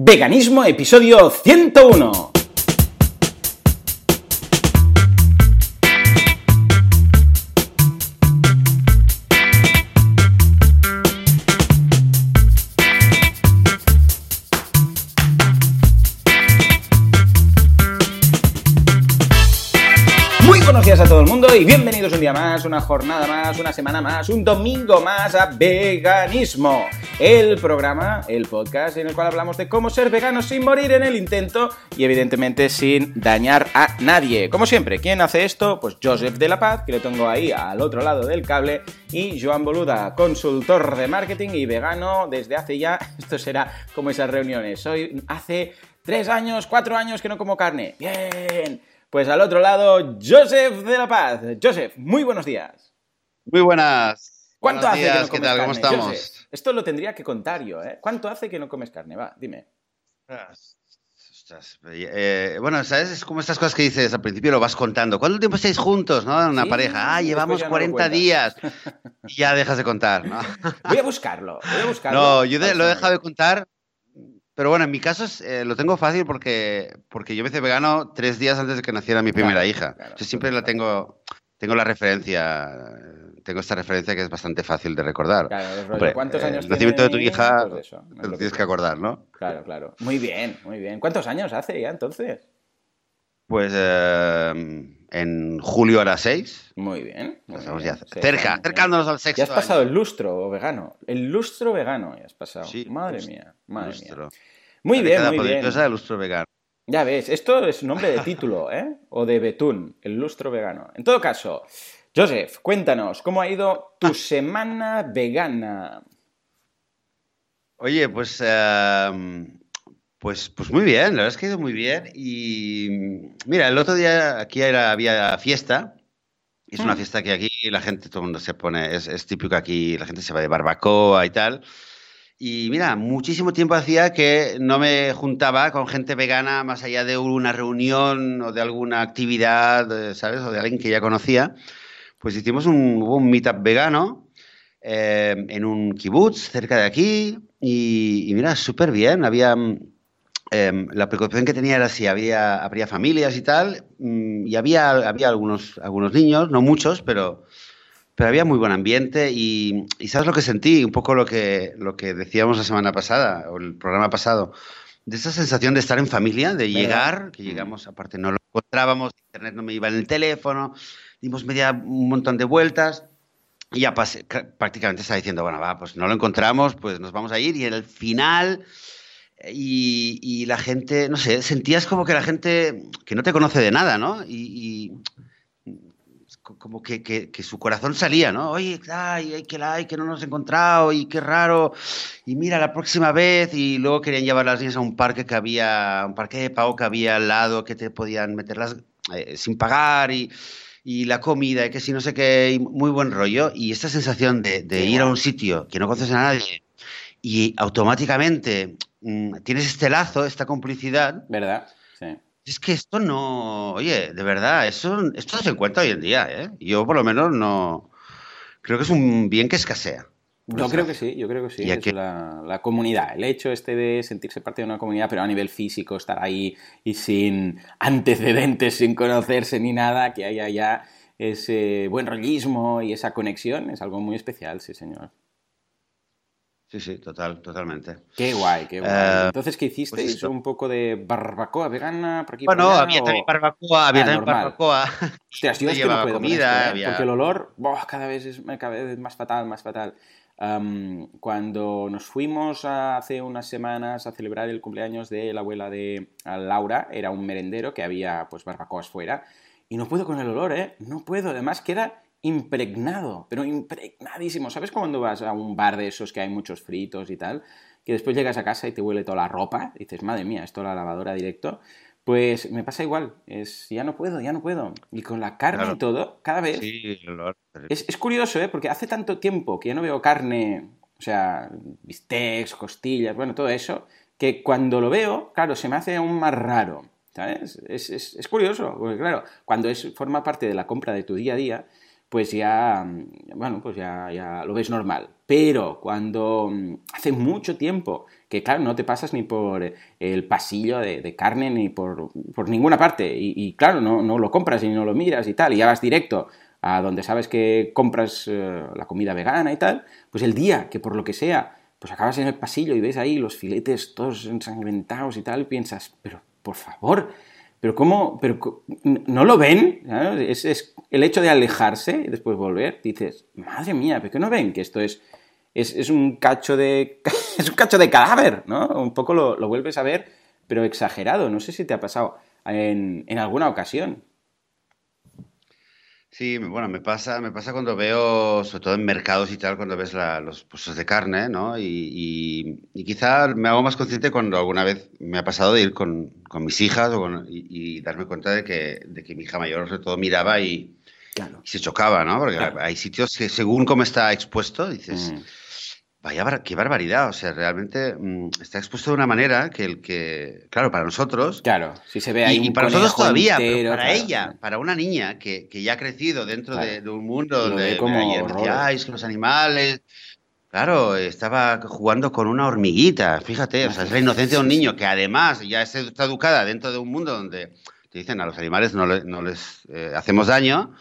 Veganismo, episodio 101. Muy buenos días a todo el mundo y bienvenidos un día más, una jornada más, una semana más, un domingo más a Veganismo, el programa, el podcast en el cual hablamos de cómo ser veganos sin morir en el intento y evidentemente sin dañar a nadie. Como siempre, ¿quién hace esto? Pues Joseph de la Paz, que lo tengo ahí al otro lado del cable, y Joan Boluda, consultor de marketing y vegano desde hace ya, esto será como esas reuniones, soy hace tres años, cuatro años que no como carne. Bien. Pues al otro lado, Joseph de la Paz. Joseph, muy buenos días. Muy buenas. ¿Cuánto Buenos hace días, que no ¿Qué tal? ¿Cómo estamos? Joseph, esto lo tendría que contar yo, ¿eh? ¿Cuánto hace que no comes carne? Va, dime. Ostras, eh, bueno, ¿sabes? Es como estas cosas que dices al principio lo vas contando. ¿Cuánto tiempo estáis juntos, no? Una Sí, pareja. Ah, llevamos ya no lo 40 cuentas. días. Y ya dejas de contar, ¿no? Voy a buscarlo, voy a buscarlo. No, yo de- lo he dejado de contar. Pero bueno, en mi caso es, eh, lo tengo fácil porque, porque yo me hice vegano tres días antes de que naciera mi primera Claro, hija. claro, Yo siempre claro. la tengo, tengo la referencia, eh, tengo esta referencia que es bastante fácil de recordar. Claro, el rollo, Hombre, ¿cuántos eh, años el nacimiento de tu hija Pues eso, no te es lo tienes que- acordar, ¿no? Claro, claro. Muy bien, muy bien. ¿Cuántos años hace ya entonces? Pues eh, en julio hará seis. Muy bien. muy bien. ya cerca, acercándonos al Ya sexto has pasado año. el lustro vegano. El lustro vegano ya has pasado. Sí, madre lustro, mía, madre mía. Muy La bien, muy bien. del lustro vegano. Ya ves, esto es nombre de título, ¿eh? O de betún, el lustro vegano. En todo caso, Joseph, cuéntanos, ¿cómo ha ido tu semana vegana? Oye, pues, eh, pues, pues muy bien, la verdad es que ha ido muy bien. Y mira, el otro día aquí era, había fiesta. Es una Mm. fiesta que aquí la gente, todo el mundo se pone, es, es típico aquí, la gente se va de barbacoa y tal. Y mira, muchísimo tiempo hacía que no me juntaba con gente vegana más allá de una reunión o de alguna actividad, eh, ¿sabes? O de alguien que ya conocía. Pues hicimos un, hubo un meetup vegano eh, en un kibutz cerca de aquí y, y mira, súper bien. Había, mm, em, la preocupación que tenía era si había, habría familias y tal, mm, y había, había algunos, algunos niños, no muchos, pero, pero había muy buen ambiente y, y ¿sabes lo que sentí? Un poco lo que, lo que decíamos la semana pasada o el programa pasado, de esa sensación de estar en familia, de llegar, que llegamos, aparte no lo encontrábamos, internet no me iba en el teléfono, dimos media, un montón de vueltas. Y ya pasé, ca- prácticamente estaba diciendo, bueno, va, pues no lo encontramos, pues nos vamos a ir. Y en el final, eh, y, y la gente, no sé, sentías como que la gente que no te conoce de nada, ¿no? Y, y co- como que, que- que su corazón salía, ¿no? Oye, ay, ay, que la hay, que no nos hemos encontrado, y qué raro. Y mira, la próxima vez. Y luego querían llevar las niñas a un parque que había, un parque de pago que había al lado, que te podían meterlas eh, sin pagar. Y, y la comida, y que si no sé qué, y muy buen rollo. Y esta sensación de, ir a un sitio que no conoces a nadie y automáticamente mm, tienes este lazo, esta complicidad. ¿Verdad? Sí. Es que esto no, oye, de verdad, eso, esto no se encuentra hoy en día, ¿eh? Yo por lo menos no, creo que es un bien que escasea. Por Yo creo que sí, yo creo que sí. Y Es la, la comunidad, el hecho este de sentirse parte de una comunidad, pero a nivel físico, estar ahí y sin antecedentes, sin conocerse ni nada, que haya ya ese buen rollismo y esa conexión, es algo muy especial, sí, señor. Sí, sí, total, totalmente. Qué guay, qué guay. Eh, Entonces, ¿qué pues esto. ¿Un poco de barbacoa vegana por aquí por Bueno, allá, había o- también barbacoa, había Ah, también normal. barbacoa. Hostias, yo es que no puedo comida, esto, ¿eh? había- porque el olor cada vez es cada vez más fatal, más fatal. Cuando nos fuimos hace unas semanas a celebrar el cumpleaños de la abuela de Laura, era un merendero que había pues barbacoas fuera, y no puedo con el olor, ¿eh? No puedo, además queda impregnado, pero impregnadísimo. ¿Sabes cuando vas a un bar de esos que hay muchos fritos y tal? Que después llegas a casa y te huele toda la ropa, y dices, madre mía, esto la lavadora directo. Pues me pasa igual, es ya no puedo, ya no puedo. Y con la carne Claro. y todo, cada vez Sí, es, es curioso, ¿eh? Porque hace tanto tiempo que ya no veo carne, o sea, bistecs, costillas, bueno, todo eso, que cuando lo veo, claro, se me hace aún más raro, ¿sabes? Es, es- es curioso, porque claro, cuando es, forma parte de la compra de tu día a día, pues ya, mm, bueno, pues ya, ya lo ves normal. Pero cuando mm, hace mucho tiempo que claro, no te pasas ni por el pasillo de, carne ni por, ninguna parte. Y, claro, no, no, lo compras y no lo miras y tal, y ya vas directo a donde sabes que compras eh, la comida vegana y tal, pues el día que por lo que sea, pues acabas en el pasillo y ves ahí los filetes todos ensangrentados y tal, y piensas, pero por favor, pero ¿cómo? Pero, ¿No lo ven? Es, el hecho de alejarse y después volver, dices, madre mía, ¿pero qué no ven que esto es, es, un, cacho de, es un cacho de cadáver? ¿no? Un poco lo, lo, vuelves a ver, pero exagerado. No sé si te ha pasado en, en alguna ocasión. Sí, bueno, me pasa, me pasa cuando veo, sobre todo en mercados y tal, cuando ves los puestos de carne, ¿no? Y, y, quizá me hago más consciente cuando alguna vez me ha pasado de ir con, con mis hijas y, darme cuenta de que, de que mi hija mayor sobre todo miraba y, se chocaba, ¿no? Porque hay sitios que según cómo está expuesto, dices... Mm. Vaya, qué barbaridad. O sea, realmente mm, está expuesto de una manera que el que, claro, para nosotros. Claro, si se ve ahí. Y, para nosotros todavía, para ella, para una niña que, que, ya ha crecido dentro de, un mundo donde como los animales. Claro, estaba jugando con una hormiguita, fíjate, o sea, es la inocencia de un niño que además ya está educada dentro de un mundo donde te dicen a los animales no, no les eh, hacemos daño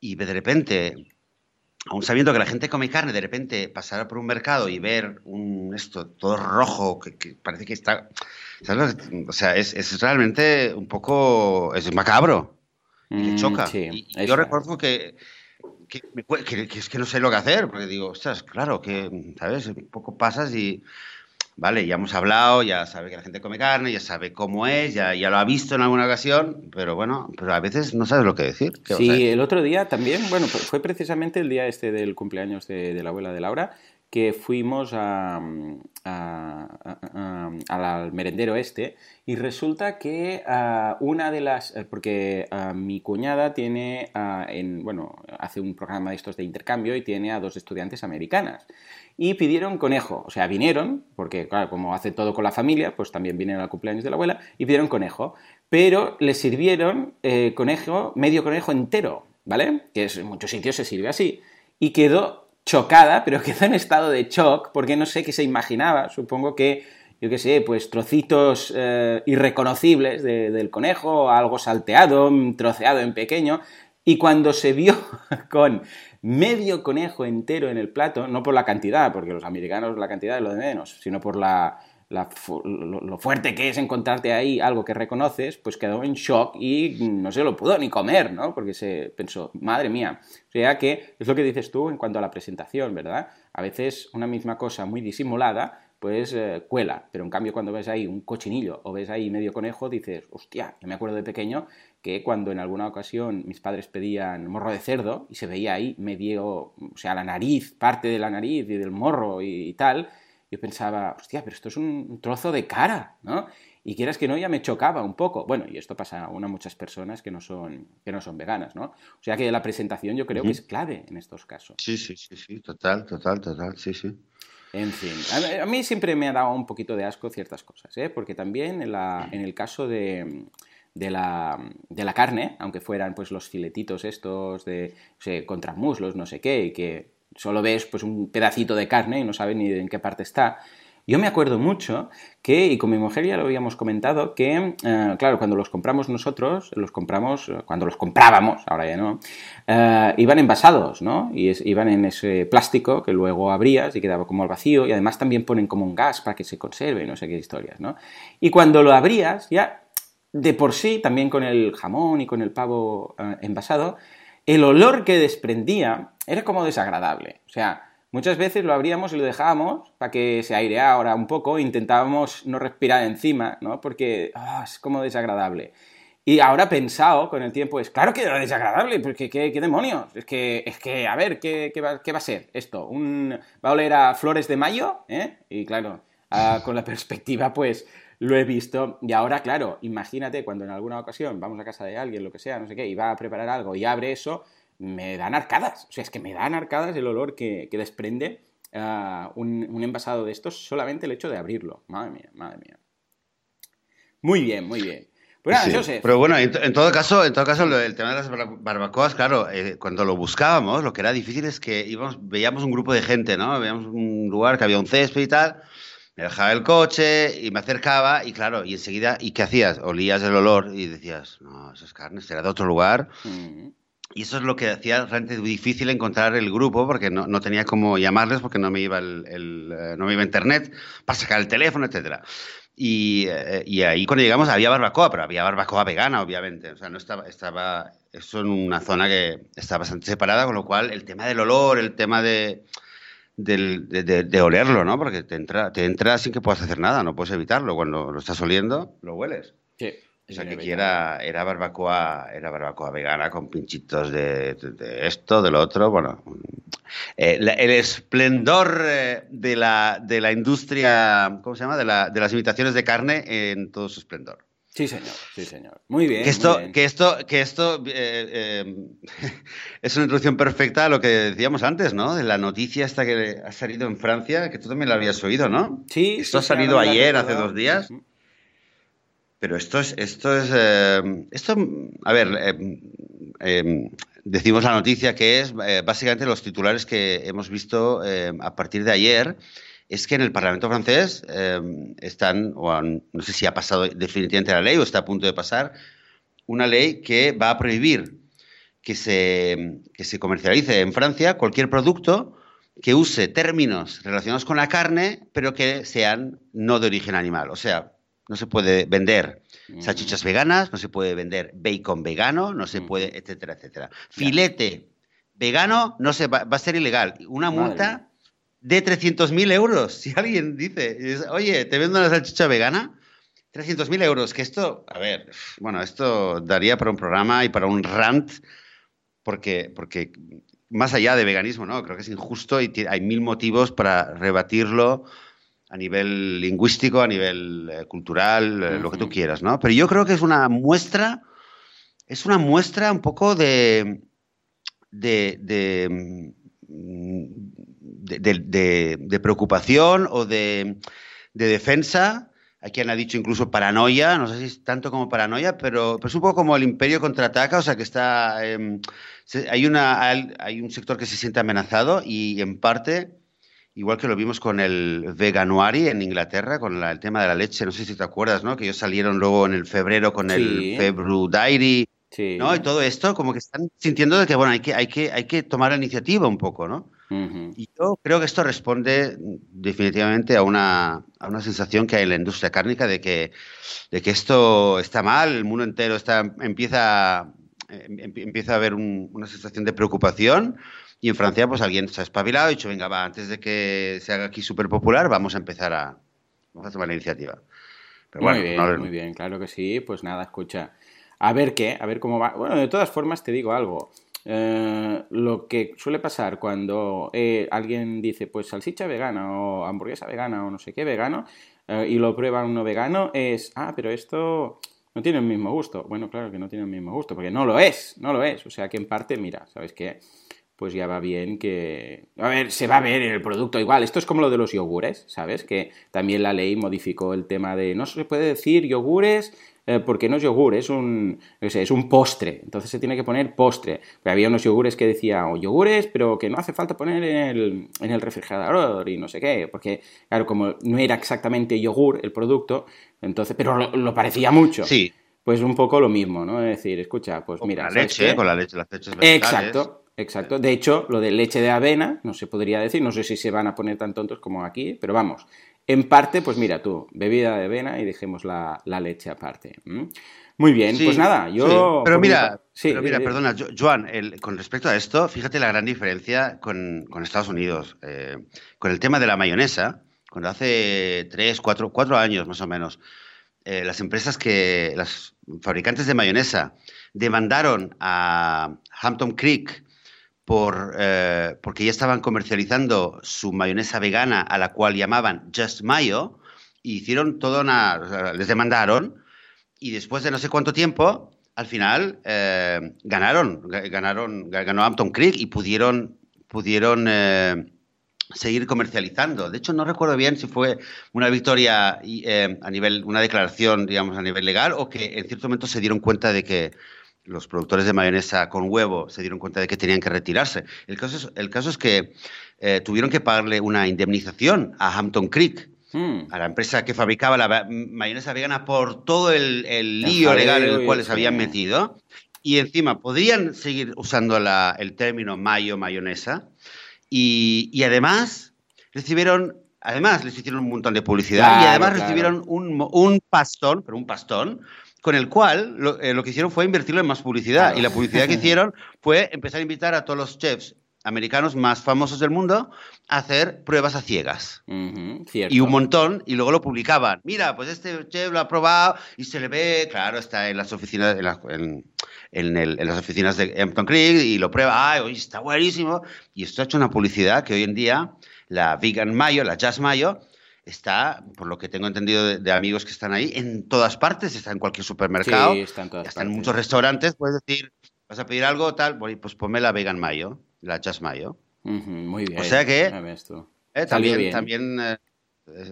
y de repente aún sabiendo que la gente come carne, de repente pasar por un mercado y ver un esto todo rojo, que, parece que está... O sea, es, realmente un poco... es macabro. Y mm, choca. y yo recuerdo que, que, es que no sé lo que hacer, porque digo, ostras, claro, que, ¿sabes? Un poco pasas y vale, ya hemos hablado, ya sabe que la gente come carne, ya sabe cómo es, ya, ya lo ha visto en alguna ocasión, pero bueno, pero a veces no sabes lo que decir. Sí, el otro día también, bueno, fue precisamente el día este del cumpleaños de, la abuela de Laura, que fuimos al merendero este y resulta que ah, una de las, eh, porque ah, mi cuñada tiene, ah, en, bueno, hace un programa de estos de intercambio y tiene a dos estudiantes americanas y pidieron conejo. O sea, vinieron, porque claro, como hace todo con la familia, pues también vinieron al cumpleaños de la abuela y pidieron conejo. Pero les sirvieron eh, conejo, medio conejo entero, ¿vale? Que en muchos sitios se sirve así. Y quedó chocada, pero quedó en estado de shock, porque no sé qué se imaginaba. Supongo que, yo qué sé, pues trocitos eh, irreconocibles del conejo, algo salteado, troceado en pequeño. Y cuando se vio con medio conejo entero en el plato, no por la cantidad, porque los americanos la cantidad es lo de menos, sino por la, lo, fuerte que es encontrarte ahí algo que reconoces, pues quedó en shock y no se lo pudo ni comer, ¿no? Porque se pensó, madre mía. O sea que es lo que dices tú en cuanto a la presentación, ¿verdad? A veces una misma cosa muy disimulada pues eh, cuela. Pero en cambio, cuando ves ahí un cochinillo o ves ahí medio conejo, dices, hostia, yo me acuerdo de pequeño que cuando en alguna ocasión mis padres pedían morro de cerdo y se veía ahí medio, o sea, la nariz, parte de la nariz y del morro y, tal, yo pensaba, hostia, pero esto es un trozo de cara, ¿no? Y quieras que no, ya me chocaba un poco. Bueno, y esto pasa a una muchas personas que no son, que no son veganas, ¿no? O sea que la presentación yo creo que es clave en estos casos. Sí, sí, sí, sí, total, total, total, sí, sí. En fin, a, mí siempre me ha dado un poquito de asco ciertas cosas, ¿eh? porque también en, la, en el caso de, de, la, de, la, carne, aunque fueran pues los filetitos estos de o sea, contra muslos, no sé qué, y que solo ves pues un pedacito de carne y no sabes ni en qué parte está, yo me acuerdo mucho que, y con mi mujer ya lo habíamos comentado, que, eh, claro, cuando los compramos nosotros, los compramos, eh, cuando los comprábamos, ahora ya no, eh, iban envasados, ¿no? Y iban en ese plástico que luego abrías y quedaba como al vacío, y además también ponen como un gas para que se conserve, no sé qué historias, ¿no? Y cuando lo abrías, ya de por sí, también con el jamón y con el pavo envasado, el olor que desprendía era como desagradable. O sea, Muchas veces lo abríamos y lo dejábamos para que se aireara un poco, intentábamos no respirar encima, ¿no? Porque ah, es como desagradable. Y ahora pensado con el tiempo, es claro que era desagradable, porque ¿qué, demonios? Es que, es que, a ver, ¿qué, va, a ser esto? ¿Un, ¿Va a oler a flores de mayo? ¿Eh? Y claro, ah, con la perspectiva, pues lo he visto. Y ahora, claro, imagínate cuando en alguna ocasión vamos a casa de alguien, lo que sea, no sé qué, y va a preparar algo y abre eso, me dan arcadas. O sea, es que me dan arcadas el olor que, desprende ah, un, envasado de estos solamente el hecho de abrirlo. Madre mía, madre mía. Muy bien, muy bien. Pues pero bueno, en, todo caso, en todo caso, el tema de las barbacoas, claro, eh, cuando lo buscábamos, lo que era difícil es que íbamos, veíamos un grupo de gente, ¿no? Veíamos un lugar que había un césped y tal. Me dejaba el coche y me acercaba y claro, y enseguida, ¿y qué hacías? Olías el olor y decías, no, eso es carne, será de otro lugar. Mm. Y eso es lo que hacía realmente difícil encontrar el grupo porque no, no tenía cómo llamarles porque no me iba el, eh, no me iba internet para sacar el teléfono, etcétera. Y, eh, y, ahí cuando llegamos había barbacoa, pero había barbacoa vegana, obviamente. O sea, no estaba, estaba eso en una zona que está bastante separada, con lo cual el tema del olor, el tema de, de, de, olerlo, ¿no? Porque te entra, te entra sin que puedas hacer nada, no puedes evitarlo. Cuando lo estás oliendo, lo hueles. Sí. O sea, que aquí era, era, barbacoa, era barbacoa vegana con pinchitos de, esto, de lo otro. Bueno, eh, el esplendor eh, de la, de la industria, ¿cómo se llama? De, la, de las imitaciones de carne en todo su esplendor. Sí, señor, sí, señor. Muy bien. Que esto, Que esto, que esto eh, es una introducción perfecta a lo que decíamos antes, ¿no? De la noticia esta que ha salido en Francia, que tú también la habías oído, ¿no? Sí. Esto ha salido ayer, hace dos días. Pero esto es, esto es, eh, esto, a ver, eh, eh, decimos la noticia que es básicamente los titulares que hemos visto a partir de ayer, es que en el Parlamento francés están, o no sé si ha pasado definitivamente la ley o está a punto de pasar, una ley que va a prohibir que se, que se comercialice en Francia cualquier producto que use términos relacionados con la carne, pero que sean no de origen animal. O sea, no se puede vender salchichas veganas, no se puede vender bacon vegano, no se puede, etcétera, etcétera. Filete vegano no se va, a ser ilegal. Una multa de 300.000 euros. Si alguien dice, oye, te vendo una salchicha vegana, 300.000 euros. Que esto, a ver, bueno, esto daría para un programa y para un rant, porque, porque más allá de veganismo, ¿no? Creo que es injusto y hay mil motivos para rebatirlo a nivel lingüístico, a nivel eh, cultural, eh, lo que tú quieras, ¿no? Pero yo creo que es una muestra, es una muestra un poco de, de, de, preocupación o de, defensa. Hay quien ha dicho incluso paranoia, no sé si es tanto como paranoia, pero, pero es un poco como el imperio contraataca, o sea que está... Em, hay, una, hay un sector que se siente amenazado y en parte igual que lo vimos con el Veganuary en Inglaterra, con el tema de la leche, no sé si te acuerdas, ¿no? Que ellos salieron luego en el febrero con el Febru Diary, ¿no? Y todo esto, como que están sintiendo de que, bueno, hay que, hay que, hay que tomar la iniciativa un poco, ¿no? Y yo creo que esto responde definitivamente a una, a una sensación que hay en la industria cárnica de que, de que esto está mal, el mundo entero está, empieza, em, em, empieza a haber una sensación de preocupación y en Francia, pues alguien se ha espabilado y ha dicho, venga, va, antes de que se haga aquí súper popular, vamos a empezar a, vamos a tomar la iniciativa. muy bien, muy bien, claro que sí. Pues nada, escucha. A ver qué, a ver cómo va. Bueno, de todas formas te digo algo. Eh, lo que suele pasar cuando eh, alguien dice, pues salchicha vegana o hamburguesa vegana o no sé qué vegano, eh, y lo prueba uno vegano, es, ah, pero esto no tiene el mismo gusto. Bueno, claro que no tiene el mismo gusto, porque no lo es, no lo es. O sea que en parte, mira, ¿sabes qué? Pues ya va bien que... A ver, se va a ver en el producto igual. Esto es como lo de los yogures, ¿sabes? Que también la ley modificó el tema de no se puede decir yogures eh, porque no es yogur, es un, es un postre. Entonces se tiene que poner postre. había unos yogures que decían, o yogures, pero que no hace falta poner en el, en el refrigerador y no sé qué. Porque, claro, como no era exactamente yogur el producto, entonces, pero lo, parecía mucho. Sí. Pues un poco lo mismo, ¿no? Es decir, escucha, pues mira. Con la leche, con la leche, las leches Exacto. Exacto. De hecho, lo de leche de avena, no se podría decir, no sé si se van a poner tan tontos como aquí, pero vamos. En parte, pues mira tú, bebida de avena y dejemos la, leche aparte. Muy bien, pues nada, yo... Pero mira, mira, perdona, Joan, con respecto a esto, fíjate la gran diferencia con, Estados Unidos. Eh, con el tema de la mayonesa, cuando hace tres, cuatro, cuatro años más o menos, eh, las empresas que, las fabricantes de mayonesa demandaron a Hampton Creek por, eh, porque ya estaban comercializando su mayonesa vegana a la cual llamaban Just Mayo, y hicieron toda una... les demandaron y después de no sé cuánto tiempo, al final eh, ganaron, ganaron, ganó Hampton Creek y pudieron, pudieron eh, seguir comercializando. De hecho, no recuerdo bien si fue una victoria a nivel, una declaración, digamos, a nivel legal o que en cierto momento se dieron cuenta de que los productores de mayonesa con huevo se dieron cuenta de que tenían que retirarse. El caso es, el caso es que eh, tuvieron que pagarle una indemnización a Hampton Creek hmm. a la empresa que fabricaba la mayonesa vegana por todo el, lío legal en el cual les habían metido. Y encima podrían seguir usando el término mayo, mayonesa. Y, además recibieron, además les hicieron un montón de publicidad y además recibieron un, un pastón, pero un pastón, con el cual eh, lo, que hicieron fue invertirlo en más publicidad. Y la publicidad que hicieron fue empezar a invitar a todos los chefs americanos más famosos del mundo a hacer pruebas a ciegas. y un montón, y luego lo publicaban. Mira, pues este chef lo ha probado y se le ve, claro, está en las oficinas, en, en, las oficinas de Hampton Creek y lo prueba, ay, está buenísimo. Y esto ha hecho una publicidad que hoy en día, la Vegan Mayo, la Jazz Mayo, está, por lo que tengo entendido de, amigos que están ahí, en todas partes, está en cualquier supermercado, está en, está en muchos restaurantes, puedes decir, vas a pedir algo, tal, pues ponme la vegan mayo, la jazz mayo. muy bien. O sea que eh, también, también eh,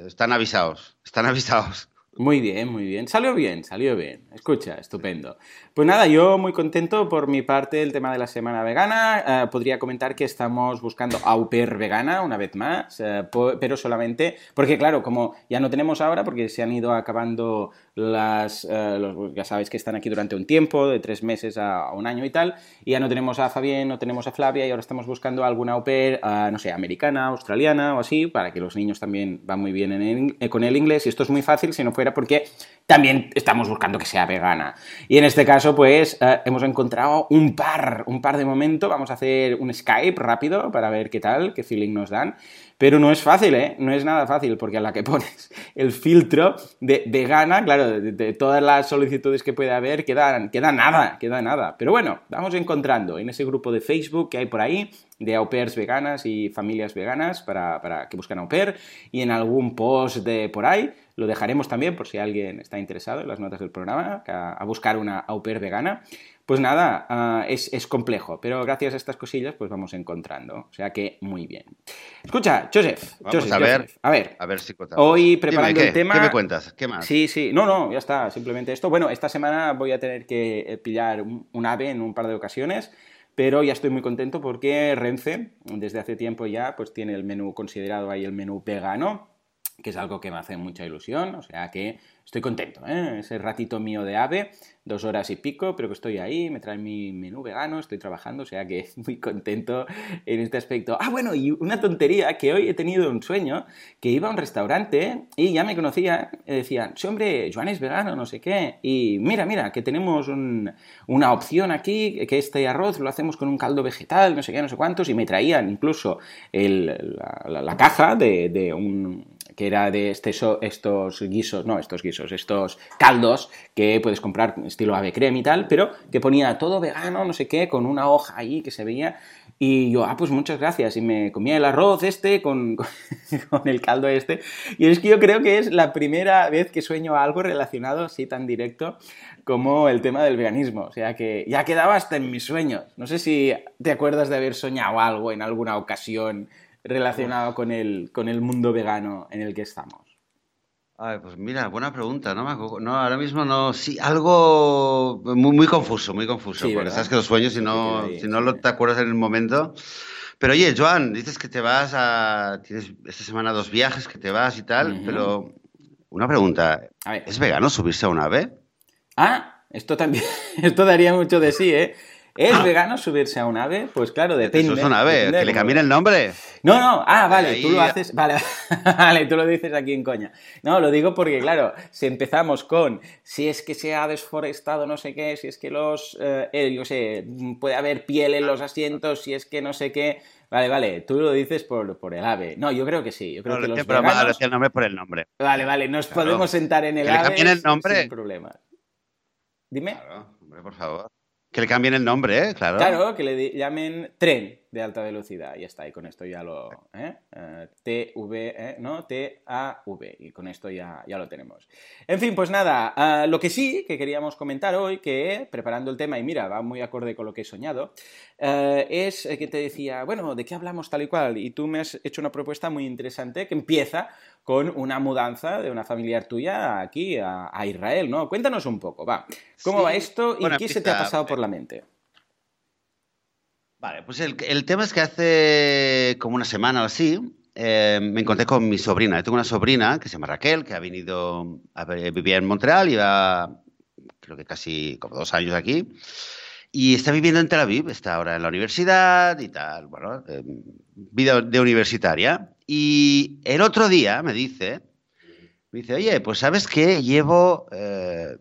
están avisados, están avisados. Muy bien, muy bien. Salió bien, salió bien. Escucha, estupendo. Pues nada, yo muy contento por mi parte el tema de la semana vegana. Eh, podría comentar que estamos buscando au pair vegana una vez más, eh, pero solamente porque claro, como ya no tenemos ahora, porque se han ido acabando las, eh, ya sabéis que están aquí durante un tiempo, de tres meses a, un año y tal, y ya no tenemos a Fabien, no tenemos a Flavia, y ahora estamos buscando alguna au pair, no sé, americana, australiana o así, para que los niños también van muy bien con el inglés, y esto es muy fácil si no fuera porque también estamos buscando que sea vegana. Y en este caso, pues eh, hemos encontrado un par, un par de momento. Vamos a hacer un Skype rápido para ver qué tal, qué feeling nos dan. Pero no es fácil, ¿eh? No es nada fácil, porque a la que pones el filtro de vegana, claro, de, todas las solicitudes que puede haber, queda, queda nada, queda nada. Pero bueno, vamos encontrando en ese grupo de Facebook que hay por ahí, de au pairs veganas y familias veganas para, para que buscan au pair, y en algún post de por ahí, lo dejaremos también por si alguien está interesado en las notas del programa, a, buscar una au pair vegana. Pues nada, ah, es, complejo, pero gracias a estas cosillas pues vamos encontrando. O sea que muy bien. Escucha, Joseph. Vamos a, ver, a ver. A ver si Hoy preparando el tema. ¿Qué me cuentas? ¿Qué más? Sí, sí. No, no, ya está. Simplemente esto. Bueno, esta semana voy a tener que eh, pillar un, ave en un par de ocasiones pero ya estoy muy contento porque Renfe, desde hace tiempo ya, pues tiene el menú considerado ahí el menú vegano, que es algo que me hace mucha ilusión, o sea que estoy contento, ¿eh? ese ratito mío de ave, dos horas y pico, pero que estoy ahí, me traen mi menú vegano, estoy trabajando, o sea que muy contento en este aspecto. Ah, bueno, y una tontería, que hoy he tenido un sueño, que iba a un restaurante y ya me conocía, y decían, sí, hombre, Joan es vegano, no sé qué, y mira, mira, que tenemos una opción aquí, que este arroz lo hacemos con un caldo vegetal, no sé qué, no sé cuántos, y me traían incluso la, caja de un que era de este, estos guisos, no, estos guisos, estos caldos que puedes comprar estilo ave creme y tal, pero que ponía todo vegano, no sé qué, con una hoja ahí que se veía. Y yo, ah, pues muchas gracias. Y me comía el arroz este con, con, el caldo este. Y es que yo creo que es la primera vez que sueño algo relacionado así tan directo como el tema del veganismo. O sea que ya quedaba hasta en mis sueños. No sé si te acuerdas de haber soñado algo en alguna ocasión relacionado con el, con el mundo vegano en el que estamos? Ay, pues mira, buena pregunta, ¿no? no ahora mismo no, sí, algo muy, muy confuso, muy confuso, porque sabes que los sueños, si no, si no lo te acuerdas en el momento. Pero oye, Joan, dices que te vas a, tienes esta semana dos viajes, que te vas y tal, pero una pregunta, ¿es vegano subirse a un ave? Ah, esto también, esto daría mucho de sí, ¿eh? ¿Es ah. vegano subirse a un ave? Pues claro, depende. Eso es un ave, que le cambien el nombre. No, no, ah, vale, tú lo haces, vale, vale, tú lo dices aquí en coña. No, lo digo porque, claro, si empezamos con si es que se ha desforestado no sé qué, si es que los, eh, eh, yo sé, puede haber piel en los asientos, si es que no sé qué, Vale, vale, tú lo dices por, por, el ave. No, yo creo que sí. Yo creo no, que los veganos... el nombre por el nombre. Vale, vale, nos podemos sentar en el que ave. Le cambien el nombre. Sin problema. Dime. Claro, hombre, por favor. Que le cambien el nombre, ¿eh? Claro. Claro, que le llamen tren de alta velocidad. Y está, y con esto ya lo... ¿eh? eh TV, ¿eh? ¿no? T-A-V. Y con esto ya, ya lo tenemos. En fin, pues nada, ah, lo que sí que queríamos comentar hoy, que preparando el tema, y mira, va muy acorde con lo que he soñado, es que te decía, bueno, ¿de qué hablamos tal y cual? Y tú me has hecho una propuesta muy interesante que empieza con una mudanza de una familiar tuya aquí a, Israel, ¿no? Cuéntanos un poco, va. ¿Cómo va esto y qué se te ha pasado por la mente? Vale, pues el, tema es que hace como una semana o así eh, me encontré con mi sobrina. Yo tengo una sobrina que se llama Raquel, que ha venido a vivir en Montreal, lleva creo que casi como dos años aquí. Y está viviendo en Tel Aviv, está ahora en la universidad y tal, bueno, eh, vida de universitaria. Y el otro día me dice, me dice, oye, pues sabes que llevo eh,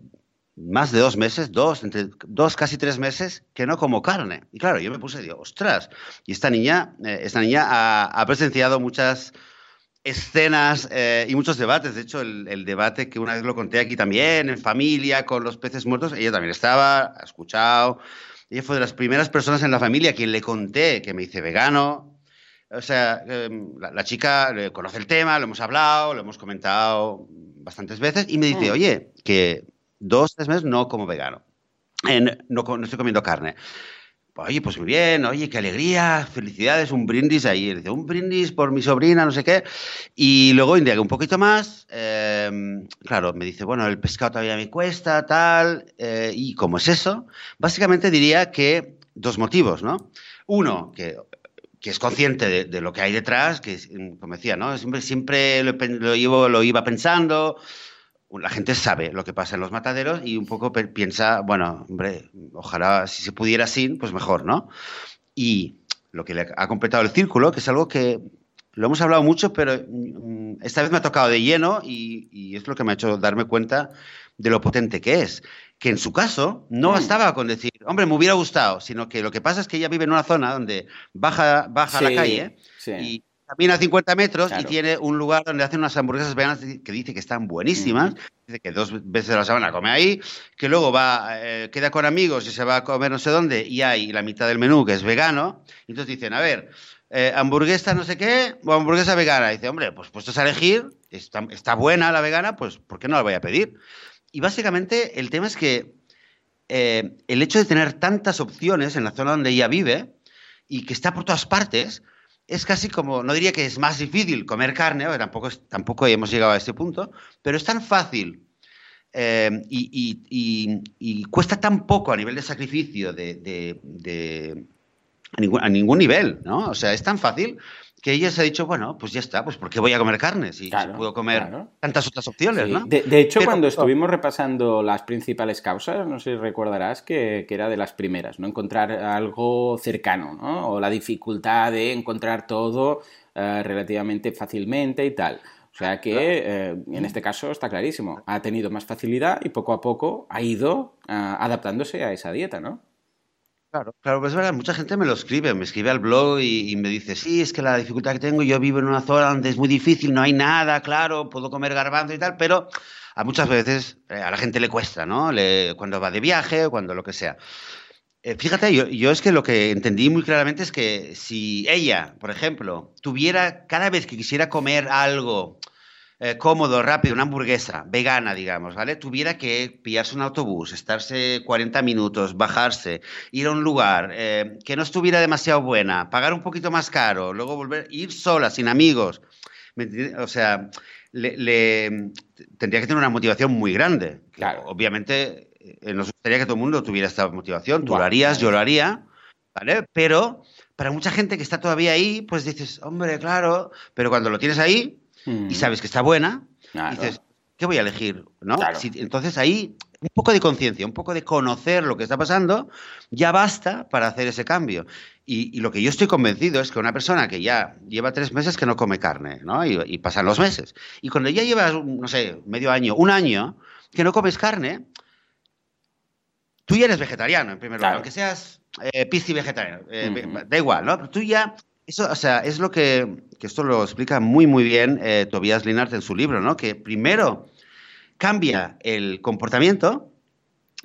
más de dos meses, dos, entre dos, casi tres meses, que no como carne. Y claro, yo me puse y digo, ostras, y esta niña, eh, esta niña ha, presenciado muchas escenas y muchos debates. De hecho, el, el, debate que una vez lo conté aquí también, en familia, con los peces muertos, ella también estaba, ha escuchado. Ella fue de las primeras personas en la familia a quien le conté que me hice vegano, o sea, em, la, chica conoce el tema, lo hemos hablado, lo hemos comentado bastantes veces y me dice, mm. oye, que dos, tres meses no como vegano, no, no, estoy comiendo carne. Oye, pues muy bien, oye, qué alegría, felicidades, un brindis ahí. Dice, un brindis por mi sobrina, no sé qué. Y luego indagué un poquito más. Em, claro, me dice, bueno, el pescado todavía me cuesta, tal. Eh, y como es eso, básicamente diría que dos motivos, ¿no? Uno, que que es consciente de, lo que hay detrás, que, como decía, ¿no? Siempre, siempre lo, lo, lo iba pensando. La gente sabe lo que pasa en los mataderos y un poco piensa, bueno, hombre, ojalá si se pudiera sin, pues mejor, ¿no? Y lo que le ha completado el círculo, que es algo que lo hemos hablado mucho, pero mm, esta vez me ha tocado de lleno y, y es lo que me ha hecho darme cuenta de lo potente que es que en su caso no mm. bastaba con decir, hombre, me hubiera gustado, sino que lo que pasa es que ella vive en una zona donde baja, baja la calle y camina 50 metros y tiene un lugar donde hacen unas hamburguesas veganas que dice que están buenísimas, dice que dos veces a la semana come ahí, que luego va, eh, queda con amigos y se va a comer no sé dónde y hay la mitad del menú que es vegano, y entonces dicen, a ver, eh, hamburguesa no sé qué o hamburguesa vegana. dice, hombre, pues puestos a elegir, está, está buena la vegana, pues ¿por qué no la voy a pedir? Y básicamente el tema es que eh, el hecho de tener tantas opciones en la zona donde ella vive y que está por todas partes, es casi como, no diría que es más difícil comer carne, tampoco, tampoco hemos llegado a este punto, pero es tan fácil eh, y, cuesta tan poco a nivel de sacrificio de, a, ningún, nivel, ¿no? O sea, es tan fácil que ella se ha dicho, bueno, pues ya está, pues ¿por qué voy a comer carne si, puedo comer tantas otras opciones, ¿no? De, hecho, cuando estuvimos repasando las principales causas, no sé si recordarás que, era de las primeras, ¿no? Encontrar algo cercano, ¿no? O la dificultad de encontrar todo eh, relativamente fácilmente y tal. O sea que eh, en este caso está clarísimo, ha tenido más facilidad y poco a poco ha ido eh, adaptándose a esa dieta, ¿no? Claro, claro, pues es verdad, mucha gente me lo escribe, me escribe al blog y, me dice, sí, es que la dificultad que tengo, yo vivo en una zona donde es muy difícil, no hay nada, claro, puedo comer garbanzo y tal, pero a muchas veces eh, a la gente le cuesta, ¿no? Le, cuando va de viaje o cuando lo que sea. Eh, fíjate, yo, yo, es que lo que entendí muy claramente es que si ella, por ejemplo, tuviera cada vez que quisiera comer algo eh, cómodo, rápido, una hamburguesa vegana, digamos, ¿vale? Tuviera que pillarse un autobús, estarse 40 minutos, bajarse, ir a un lugar eh, que no estuviera demasiado buena, pagar un poquito más caro, luego volver, ir sola, sin amigos. O sea, le, tendría que tener una motivación muy grande. Claro. Obviamente, eh, nos gustaría que todo el mundo tuviera esta motivación. Tú lo harías, yo lo haría, ¿vale? Pero para mucha gente que está todavía ahí, pues dices, hombre, claro, pero cuando lo tienes ahí, y sabes que está buena, dices, ¿qué voy a elegir? ¿no? entonces ahí un poco de conciencia, un poco de conocer lo que está pasando, ya basta para hacer ese cambio. Y, lo que yo estoy convencido es que una persona que ya lleva tres meses que no come carne, ¿no? Y, pasan los meses. Y cuando ya llevas, no sé, medio año, un año, que no comes carne, tú ya eres vegetariano, en primer lugar, aunque seas eh, pisci vegetariano, eh, da igual, ¿no? tú ya eso, o sea, es lo que, que esto lo explica muy, muy bien eh, Tobias Linart en su libro, ¿no? Que primero cambia el comportamiento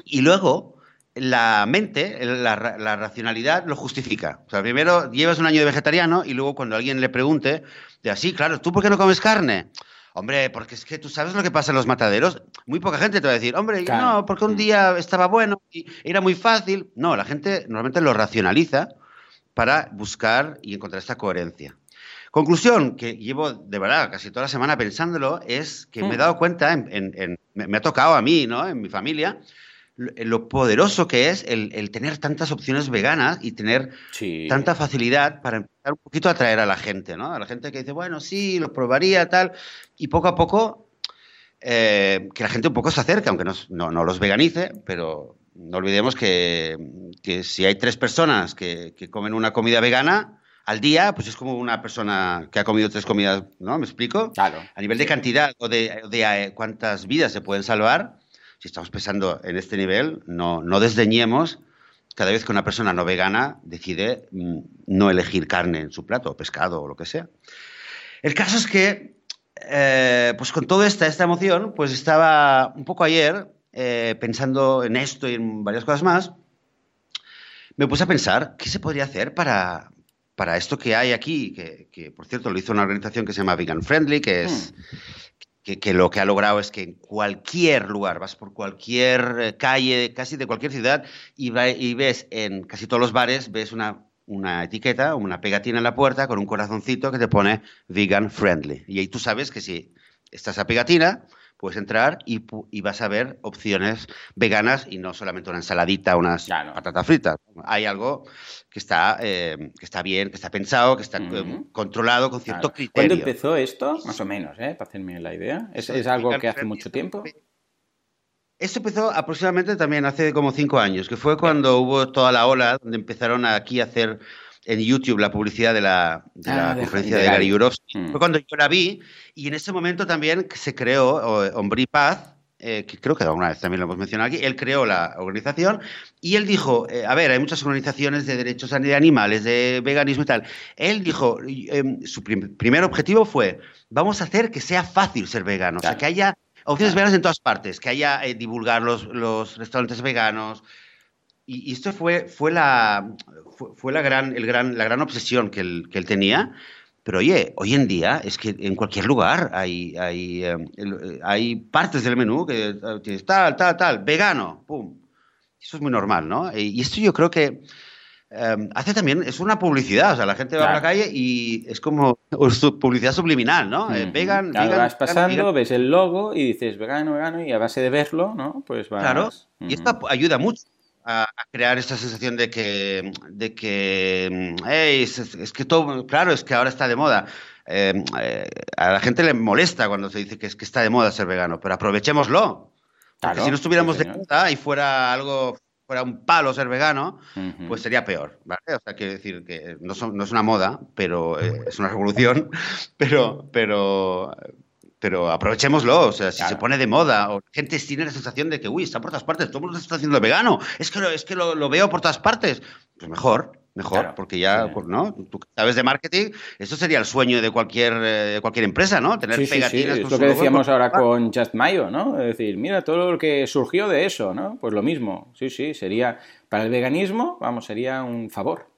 y luego la mente, la, racionalidad lo justifica. O sea, primero llevas un año de vegetariano y luego cuando alguien le pregunte, de así, claro, ¿tú por qué no comes carne? Hombre, porque es que tú sabes lo que pasa en los mataderos. Muy poca gente te va a decir, hombre, no, porque un día estaba bueno y era muy fácil. No, la gente normalmente lo racionaliza para buscar y encontrar esta coherencia. Conclusión, que llevo de verdad casi toda la semana pensándolo, es que me he mm. dado cuenta, en, me, ha tocado a mí, ¿no? En mi familia, lo, poderoso que es el, tener tantas opciones veganas y tener tanta facilidad para empezar un poquito a atraer a la gente, ¿no? A la gente que dice, bueno, sí, lo probaría, tal. Y poco a poco, eh, que la gente un poco se acerque, aunque no, no, los veganice, pero no olvidemos que, que si hay tres personas que, que comen una comida vegana, al día, pues es como una persona que ha comido tres comidas, ¿no? ¿Me explico? Claro. A nivel de cantidad o de, de, eh, cuántas vidas se pueden salvar, si estamos pensando en este nivel, no, no desdeñemos cada vez que una persona no vegana decide mm, no elegir carne en su plato, o pescado o lo que sea. El caso es que, eh, pues con toda esta, esta emoción, pues estaba un poco ayer eh, pensando en esto y en varias cosas más, me puse a pensar qué se podría hacer para, para esto que hay aquí, que, por cierto lo hizo una organización que se llama Vegan Friendly, que es, hmm que, lo que ha logrado es que en cualquier lugar, vas por cualquier eh, calle, casi de cualquier ciudad, y, ves en casi todos los bares, ves una, una etiqueta, una pegatina en la puerta con un corazoncito que te pone vegan friendly. Y ahí tú sabes que si está esa pegatina, puedes entrar y, vas a ver opciones veganas y no solamente una ensaladita, unas patatas fritas. Hay algo que está, eh, que está bien, que está pensado, que está eh, controlado con cierto criterio. ¿Cuándo empezó esto? Más o menos, ¿eh? para hacerme la idea. ¿Es, algo que hace mucho tiempo? Esto empezó aproximadamente también hace como cinco años, que fue cuando hubo toda la ola donde empezaron aquí a hacer en YouTube la publicidad de la, ah, conferencia de, Gary Yurovsky. Mm. Fue cuando yo la vi y en ese momento también se creó Hombre Paz, eh, que creo que alguna vez también lo hemos mencionado aquí, él creó la organización y él dijo, eh, a ver, hay muchas organizaciones de derechos de animales, de veganismo y tal. Él dijo, em, su primer objetivo fue, vamos a hacer que sea fácil ser vegano, o sea, que haya opciones veganas en todas partes, que haya eh, divulgar los, los restaurantes veganos, y, esto fue, fue, la, fue, la, gran, el gran, la gran obsesión que él, que él, tenía. Pero oye, hoy en día es que en cualquier lugar hay, hay, eh, eh, hay partes del menú que eh, tienes tal, tal, tal, vegano, pum. Eso es muy normal, ¿no? Y esto yo creo que hace también, es una publicidad, o sea, la gente va a la calle y es como publicidad subliminal, ¿no? vegan, vegan, vas pasando, ves el logo y dices vegano, vegano, y a base de verlo, ¿no? Pues vas... Claro, y esto ayuda mucho a, crear esta sensación de que, de que hey, es, que todo, claro, es que ahora está de moda. Em, eh, a la gente le molesta cuando se dice que es que está de moda ser vegano, pero aprovechémoslo. Porque si no estuviéramos de moda y fuera algo, fuera un palo ser vegano, pues sería peor, ¿vale? O sea, quiero decir que no, no es una moda, pero eh, es una revolución, pero, pero, pero aprovechémoslo, o sea, si se pone de moda, o gente tiene la sensación de que, uy, está por todas partes, todo el mundo está haciendo vegano, es que, lo, es que lo, veo por todas partes, pues mejor, mejor, porque ya, pues, ¿no? Tú sabes de marketing, eso sería el sueño de cualquier, eh, cualquier empresa, ¿no? Tener pegatinas. Sí, es lo que decíamos ahora con Just Mayo, ¿no? Es decir, mira todo lo que surgió de eso, ¿no? Pues lo mismo, sí, sí, sería, para el veganismo, vamos, sería un favor.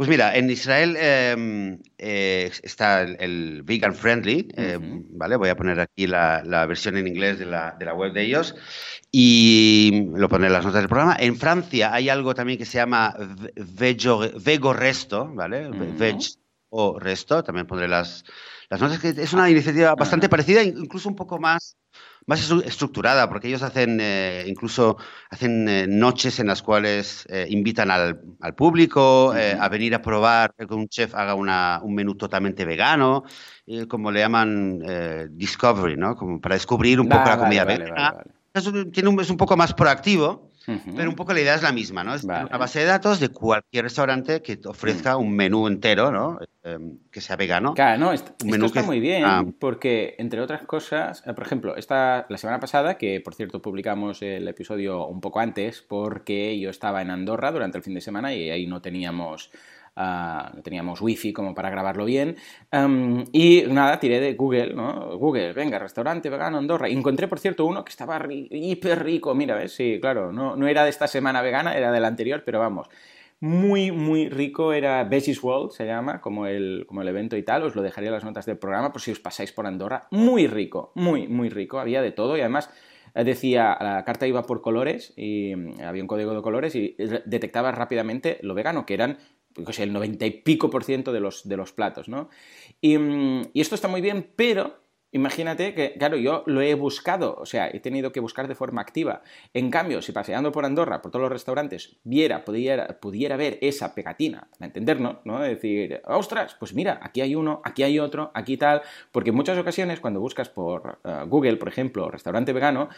Pues mira, en Israel em, eh, está el, Vegan Friendly, em, ¿vale? Voy a poner aquí la, versión en inglés de la, web de ellos y lo pondré en las notas del programa. En Francia hay algo también que se llama Vego Resto, ¿vale? Veg o Resto, también pondré las, las notas, que es una iniciativa bastante parecida, incluso un poco más más estructurada, porque ellos hacen eh, incluso hacen eh, noches en las cuales eh, invitan al, al público a venir a probar que un chef haga una, un menú totalmente vegano, como le llaman discovery, ¿no? Como para descubrir un poco la comida vegana. tiene un, es un poco más proactivo pero un poco la idea es la misma, ¿no? Es una base de datos de cualquier restaurante que ofrezca un menú entero, ¿no? Em, que sea vegano. Claro, no, esto, está muy bien, ah. porque, entre otras cosas, eh, por ejemplo, esta, la semana pasada, que por cierto publicamos el episodio un poco antes, porque yo estaba en Andorra durante el fin de semana y ahí no teníamos Ah, no teníamos wifi como para grabarlo bien. y nada, tiré de Google, ¿no? Google, venga, restaurante vegano Andorra. Encontré, por cierto, uno que estaba hiper rico. Mira, ¿ves? Sí, claro, no, no era de esta semana vegana, era de la anterior, pero vamos. Muy, muy rico, era Veggies World, se llama, como el, como el evento y tal. Os lo dejaría en las notas del programa por si os pasáis por Andorra. Muy rico, muy, muy rico. Había de todo y además eh, decía, la carta iba por colores y mm, había un código de colores y detectaba rápidamente lo vegano, que eran el 90 y pico por ciento de los, de los platos, ¿no? Y, mm, y, esto está muy bien, pero Imagínate que, claro, yo lo he buscado, o sea, he tenido que buscar de forma activa. En cambio, si paseando por Andorra, por todos los restaurantes, viera, pudiera, pudiera ver esa pegatina, para entendernos, ¿no? Decir, ostras, pues mira, aquí hay uno, aquí hay otro, aquí tal, porque en muchas ocasiones cuando buscas por eh, Google, por ejemplo, restaurante vegano,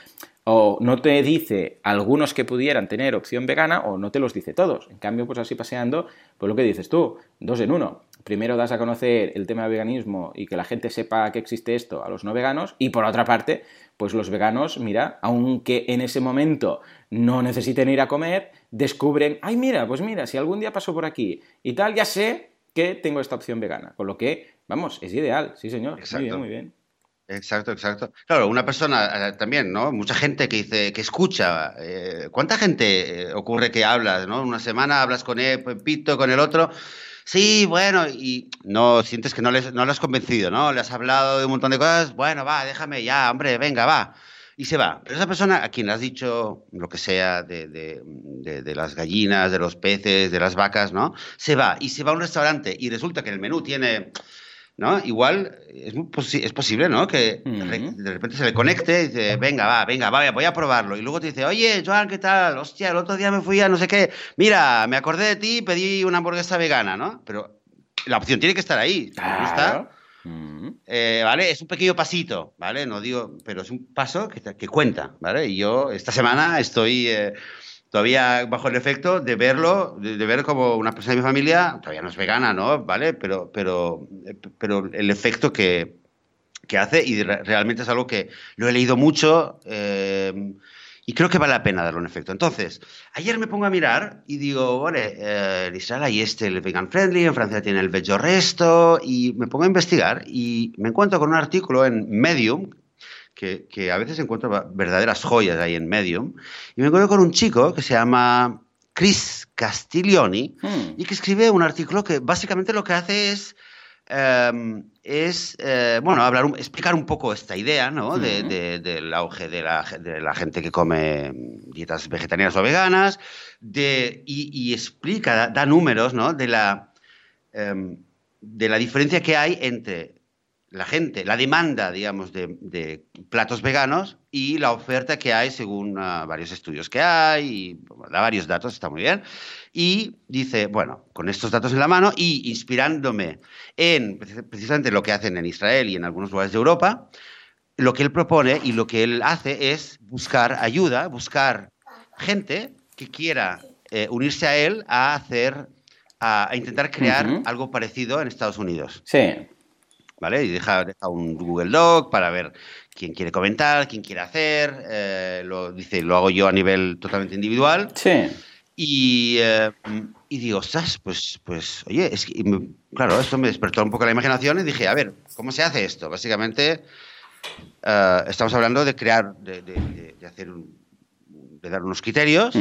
o no te dice algunos que pudieran tener opción vegana o no te los dice todos. En cambio, pues así paseando, pues lo que dices tú, dos en uno primero das a conocer el tema del veganismo y que la gente sepa que existe esto a los no veganos y por otra parte, pues los veganos, mira, aunque en ese momento no necesiten ir a comer, descubren, ay mira, pues mira, si algún día paso por aquí y tal, ya sé que tengo esta opción vegana, con lo que, vamos, es ideal, sí señor, muy bien, muy bien. Exacto, exacto. Claro, una persona eh, también, ¿no? Mucha gente que dice, que escucha. Eh, ¿Cuánta gente eh, ocurre que hablas, ¿no? Una semana hablas con él, Pito, con el otro sí, bueno, y no sientes que no, les, no lo has convencido, ¿no? Le has hablado de un montón de cosas, bueno, va, déjame ya, hombre, venga, va. Y se va. Pero esa persona a quien le has dicho lo que sea de, de, de, las gallinas, de los peces, de las vacas, ¿no? Se va y se va a un restaurante y resulta que el menú tiene ¿no? Igual es, es posible, ¿no? Que de repente se le conecte y dice, venga, va, venga, va, voy a probarlo. Y luego te dice, oye, Joan, ¿qué tal? Hostia, el otro día me fui a no sé qué. Mira, me acordé de ti y pedí una hamburguesa vegana, ¿no? Pero la opción tiene que estar ahí. Está, eh, ¿Vale? Es un pequeño pasito, ¿vale? No digo, pero es un paso que, que cuenta, ¿vale? Y yo esta semana estoy... Eh, todavía bajo el efecto de verlo, de, ver como una persona de mi familia, todavía no es vegana, ¿no? ¿Vale? Pero, pero, pero el efecto que, que hace y realmente es algo que lo he leído mucho eh, y creo que vale la pena darle un efecto. Entonces, ayer me pongo a mirar y digo, vale, eh, Israel hay este, el vegan friendly, en Francia tiene el veggie resto y me pongo a investigar y me encuentro con un artículo en Medium, que, a veces encuentro verdaderas joyas ahí en Medium. Y me encuentro con un chico que se llama Chris Castiglioni hmm. y que escribe un artículo que básicamente lo que hace es, em, es eh, bueno, hablar, explicar un poco esta idea ¿no? de, del auge de la, de la, gente que come dietas vegetarianas o veganas de, y, explica, da, números ¿no? de, la, em, de la diferencia que hay entre la gente, la demanda, digamos, de, platos veganos y la oferta que hay según ah, varios estudios que hay, y, da varios datos, está muy bien. Y dice, bueno, con estos datos en la mano y inspirándome en precisamente lo que hacen en Israel y en algunos lugares de Europa, lo que él propone y lo que él hace es buscar ayuda, buscar gente que quiera eh, unirse a él a hacer, a, intentar crear algo parecido en Estados Unidos. Sí. ¿Vale? Y deja, un Google Doc para ver quién quiere comentar, quién quiere hacer. Eh, lo, dice, lo hago yo a nivel totalmente individual. Sí. Y, eh, y digo, ostras, pues, pues, oye, es que, claro, esto me despertó un poco la imaginación y dije, a ver, ¿cómo se hace esto? Básicamente, eh, estamos hablando de crear, de, de hacer un, de dar unos criterios,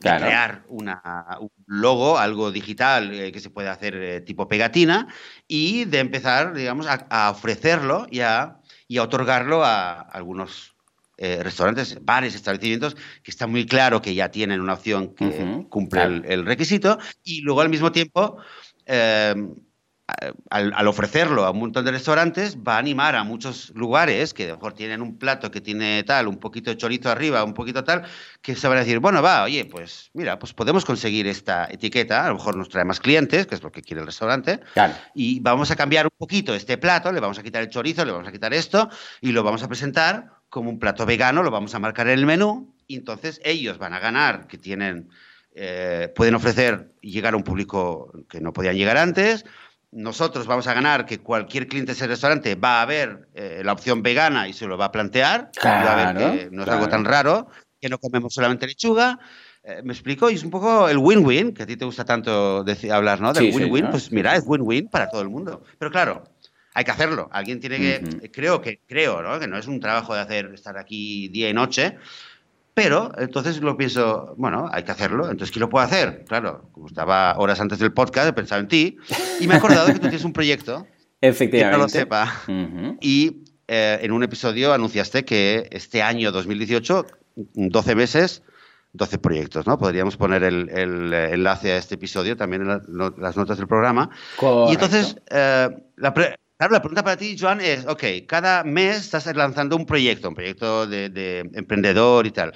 crear una, un logo, algo digital eh, que se puede hacer eh, tipo pegatina y de empezar, digamos, a, ofrecerlo y a, y a, otorgarlo a algunos eh, restaurantes, bares, establecimientos que está muy claro que ya tienen una opción que cumple el, requisito y luego al mismo tiempo al, ofrecerlo a un montón de restaurantes, va a animar a muchos lugares que a lo mejor tienen un plato que tiene tal, un poquito de chorizo arriba, un poquito tal, que se van a decir, bueno, va, oye, pues mira, pues podemos conseguir esta etiqueta, a lo mejor nos trae más clientes, que es lo que quiere el restaurante, y vamos a cambiar un poquito este plato, le vamos a quitar el chorizo, le vamos a quitar esto, y lo vamos a presentar como un plato vegano, lo vamos a marcar en el menú, y entonces ellos van a ganar, que tienen... Eh, pueden ofrecer y llegar a un público que no podían llegar antes, nosotros vamos a ganar que cualquier cliente de ese restaurante va a ver eh, la opción vegana y se lo va a plantear. va a ver que no es algo tan raro, que no comemos solamente lechuga. Eh, ¿Me explico? Y es un poco el win-win, que a ti te gusta tanto decir, hablar, ¿no? Del win-win. Pues mira, es win-win para todo el mundo. Pero claro, hay que hacerlo. Alguien tiene que, creo que, creo, ¿no? Que no es un trabajo de hacer, estar aquí día y noche, pero entonces lo pienso, bueno, hay que hacerlo. Entonces, ¿quién lo puede hacer? Claro, como estaba horas antes del podcast, he pensado en ti y me he acordado que tú tienes un proyecto. Efectivamente. Que no lo sepa. Y eh, en un episodio anunciaste que este año 2018, 12 meses, 12 proyectos, ¿no? Podríamos poner el, enlace a este episodio también en las notas del programa. Y entonces, eh, Claro, la pregunta para ti, Joan, es, ok, cada mes estás lanzando un proyecto, un proyecto de, emprendedor y tal.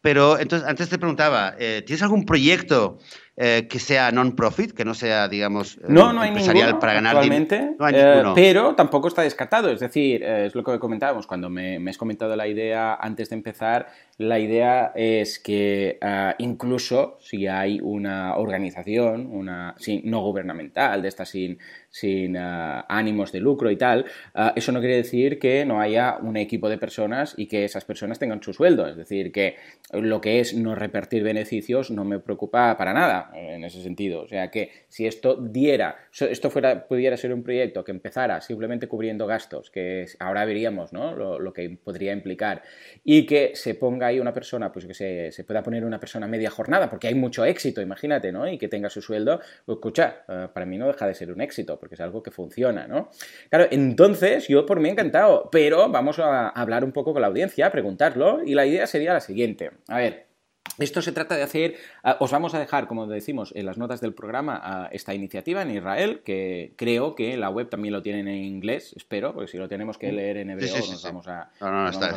Pero entonces, antes te preguntaba, eh, ¿tienes algún proyecto eh, que sea non-profit, que no sea, digamos, no, no hay empresarial para ganar dinero? No hay eh, pero tampoco está descartado. Es decir, es lo que comentábamos cuando me, me, has comentado la idea antes de empezar la idea es que ah, incluso si hay una organización, una no gubernamental, de esta sin, ah, ánimos de lucro y tal, ah, eso no quiere decir que no haya un equipo de personas y que esas personas tengan su sueldo. Es decir, que lo que es no repartir beneficios no me preocupa para nada en ese sentido. O sea que si esto diera, esto fuera, pudiera ser un proyecto que empezara simplemente cubriendo gastos, que ahora veríamos ¿no? lo que podría implicar, y que se ponga hay una persona, pues que se, se, pueda poner una persona media jornada, porque hay mucho éxito, imagínate, ¿no? Y que tenga su sueldo, pues, escucha, eh, para mí no deja de ser un éxito, porque es algo que funciona, ¿no? Claro, entonces yo por mí encantado, pero vamos a hablar un poco con la audiencia, a preguntarlo, y la idea sería la siguiente. A ver, esto se trata de hacer, ah, os vamos a dejar, como decimos, en las notas del programa esta iniciativa en Israel, que creo que la web también lo tienen en inglés, espero, porque si lo tenemos que leer en hebreo nos vamos a,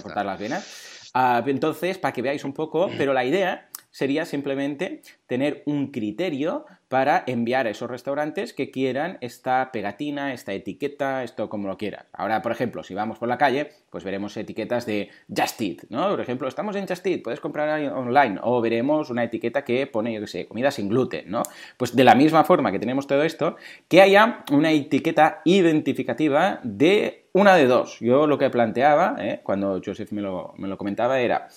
cortar las venas. Ah, entonces, para que veáis un poco, pero la idea sería simplemente tener un criterio para enviar a esos restaurantes que quieran esta pegatina, esta etiqueta, esto como lo quieras. Ahora, por ejemplo, si vamos por la calle, pues veremos etiquetas de Just Eat, ¿no? Por ejemplo, estamos en Just Eat, puedes comprar online, o veremos una etiqueta que pone, yo qué sé, comida sin gluten, ¿no? Pues de la misma forma que tenemos todo esto, que haya una etiqueta identificativa de una de dos. Yo lo que planteaba, ¿eh? cuando Joseph me lo, me lo comentaba, era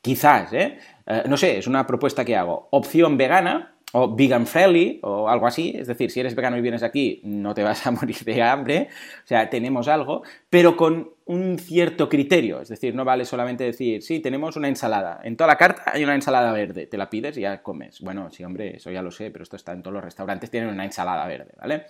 quizás, ¿eh? ¿eh? no sé, es una propuesta que hago, opción vegana o vegan friendly o algo así, es decir, si eres vegano y vienes aquí no te vas a morir de hambre, o sea, tenemos algo, pero con un cierto criterio, es decir, no vale solamente decir, sí, tenemos una ensalada, en toda la carta hay una ensalada verde, te la pides y ya comes. Bueno, sí, hombre, eso ya lo sé, pero esto está en todos los restaurantes, tienen una ensalada verde, ¿vale?